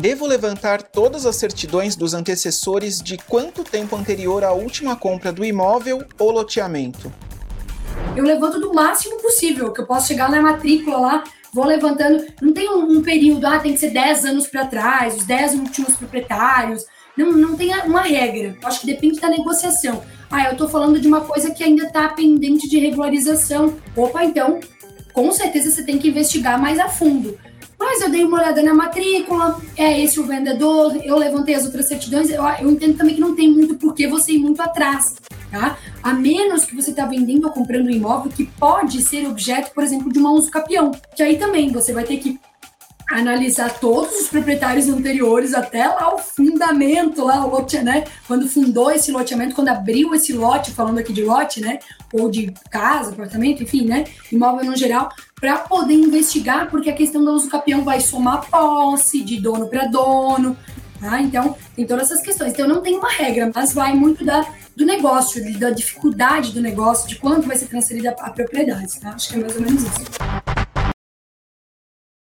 Devo levantar todas as certidões dos antecessores de quanto tempo anterior à última compra do imóvel ou loteamento? Eu levanto do máximo possível, que eu posso chegar na matrícula lá, vou levantando. Não tem um, um período, ah, tem que ser 10 anos para trás, os 10 últimos proprietários. Não, não tem uma regra. Eu acho que depende da negociação. Ah, eu estou falando de uma coisa que ainda está pendente de regularização. Opa, então, com certeza você tem que investigar mais a fundo. Mas eu dei uma olhada na matrícula, é esse o vendedor, eu levantei as outras certidões, eu, eu entendo também que não tem muito porquê você ir muito atrás, tá? A menos que você está vendendo ou comprando um imóvel que pode ser objeto, por exemplo, de uma uso capião, que aí também você vai ter que analisar todos os proprietários anteriores até lá o fundamento, lá o lote, né? Quando fundou esse loteamento, quando abriu esse lote, falando aqui de lote, né? Ou de casa, apartamento, enfim, né? Imóvel no geral, para poder investigar, porque a questão do uso capião vai somar posse de dono para dono, tá? Então, tem todas essas questões. Então, não tem uma regra, mas vai muito da, do negócio, da dificuldade do negócio, de quanto vai ser transferida a propriedade, tá? Acho que é mais ou menos isso.